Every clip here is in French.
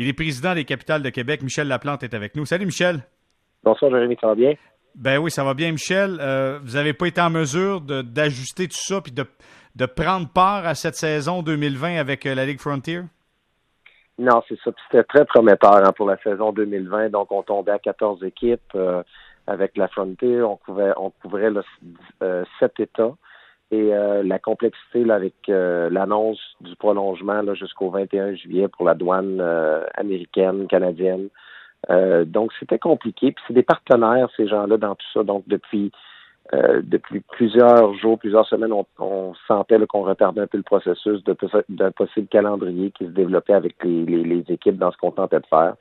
Il est président des capitales de Québec. Michel Laplante est avec nous. Salut Michel. Bonsoir Jérémy, ça va bien? Ben oui, ça va bien Michel. Euh, vous n'avez pas été en mesure d'ajuster tout ça puis de, de, prendre part à cette saison 2020 avec euh, la Ligue Frontier? Non, c'est ça. C'était très prometteur hein, pour la saison 2020. Donc, on tombait à 14 équipes euh, avec la Frontier. On couvrait, on couvrait sept États. Et euh, la complexité là, avec euh, l'annonce du prolongement jusqu'au 21 juillet pour la douane euh, américaine, canadienne. donc, c'était compliqué. Puis c'est des partenaires, ces gens-là, dans tout ça. Donc, depuis depuis plusieurs jours, plusieurs semaines, on, sentait qu'on retardait un peu le processus d'un possible calendrier qui se développait avec les, les, équipes dans ce qu'on tentait de faire.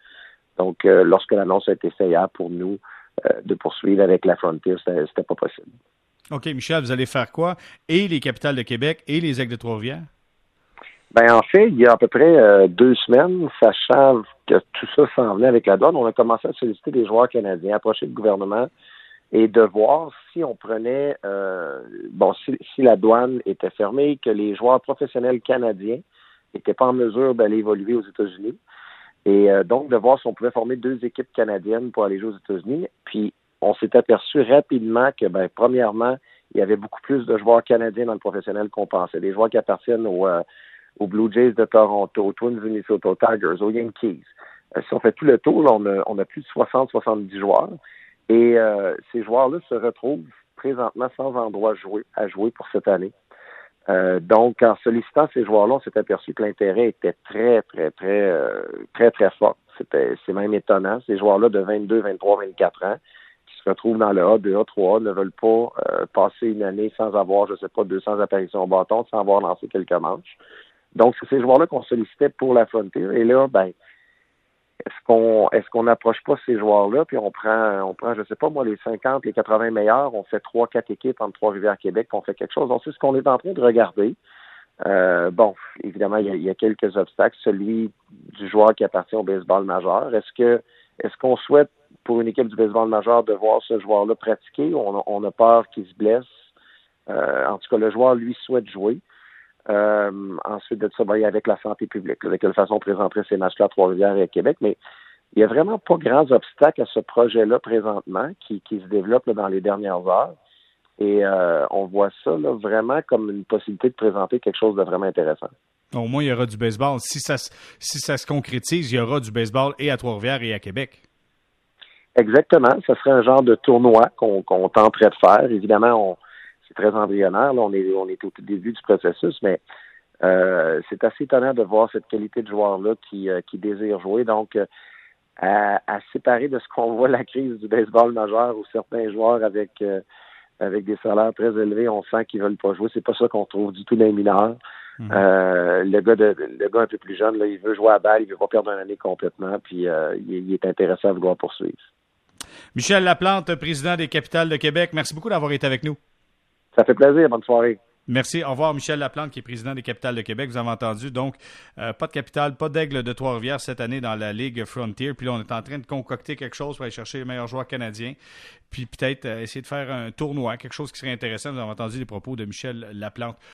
Donc, lorsque l'annonce a été faite pour nous de poursuivre avec la Frontier, c'était pas possible. OK, Michel, vous allez faire quoi? Et les capitales de Québec et les Aigles de Trois-Rivières? Ben, en fait, il y a à peu près euh, deux semaines, sachant que tout ça s'en venait avec la douane, on a commencé à solliciter des joueurs canadiens, approcher le gouvernement et de voir si on prenait, euh, bon, si, la douane était fermée, que les joueurs professionnels canadiens n'étaient pas en mesure d'aller évoluer aux États-Unis. Et euh, donc, de voir si on pouvait former deux équipes canadiennes pour aller jouer aux États-Unis. On s'est aperçu rapidement que, ben, premièrement, il y avait beaucoup plus de joueurs canadiens dans le professionnel qu'on pensait. Des joueurs qui appartiennent aux, euh, Blue Jays de Toronto, aux Twins Minnesota, aux Tigers, aux Yankees. Euh, si on fait tout le tour, on, a, plus de 60-70 joueurs. Et euh, ces joueurs-là se retrouvent présentement sans endroit à jouer pour cette année. donc, en sollicitant ces joueurs-là, on s'est aperçu que l'intérêt était très, très, très, très, très fort. C'était, c'est même étonnant. Ces joueurs-là de 22, 23, 24 ans se retrouvent dans le A, 2A, 3A, ne veulent pas euh, passer une année sans avoir, je ne sais pas, 200 apparitions au bâton, sans avoir lancé quelques manches. Donc, c'est ces joueurs-là qu'on sollicitait pour la Frontier. Et là, ben, est-ce qu'on est-ce qu'on n'approche pas ces joueurs-là, puis on prend, on prend, je sais pas moi, les 50, les 80 meilleurs, on fait trois, quatre équipes entre Trois-Rivières Québec, on fait quelque chose. Donc, c'est ce qu'on est en train de regarder. Euh, bon, évidemment, il y, a, il y, a, quelques obstacles. Celui du joueur qui appartient au baseball majeur. Est-ce que est-ce qu'on souhaite pour une équipe du baseball majeur de voir ce joueur-là pratiquer. On a, peur qu'il se blesse. Euh, en tout cas, le joueur, lui, souhaite jouer. Euh, ensuite de ça, ben, avec la santé publique, de quelle façon présenter ces matchs-là à Trois-Rivières et à Québec. Mais il n'y a vraiment pas grands obstacles à ce projet-là présentement qui, se développe dans les dernières heures. Et euh, on voit ça vraiment comme une possibilité de présenter quelque chose de vraiment intéressant. Au moins, il y aura du baseball. Si ça, si ça se concrétise, il y aura du baseball et à Trois-Rivières et à Québec. Exactement. Ce serait un genre de tournoi qu'on tenterait de faire. Évidemment, c'est très embryonnaire. Là, on est on est au tout début du processus, mais euh, c'est assez étonnant de voir cette qualité de joueur-là qui, euh, qui désire jouer. Donc, euh, à, séparer de ce qu'on voit la crise du baseball majeur où certains joueurs avec avec des salaires très élevés, on sent qu'ils veulent pas jouer. C'est pas ça qu'on trouve du tout dans les mineurs. Mm-hmm. le gars de le gars un peu plus jeune, là, il veut jouer à balle, il veut pas perdre une année complètement, puis il, il, est intéressé à vouloir poursuivre. Michel Laplante, président des Capitales de Québec, merci beaucoup d'avoir été avec nous. Ça fait plaisir. Bonne soirée. Merci. Au revoir, Michel Laplante, qui est président des Capitales de Québec. Vous avez entendu. Donc, euh, pas de capitale, pas d'aigle de Trois-Rivières cette année dans la Ligue Frontier. Puis là, on est en train de concocter quelque chose pour aller chercher les meilleurs joueurs canadiens. Puis peut-être euh, essayer de faire un tournoi, quelque chose qui serait intéressant. Vous avez entendu les propos de Michel Laplante.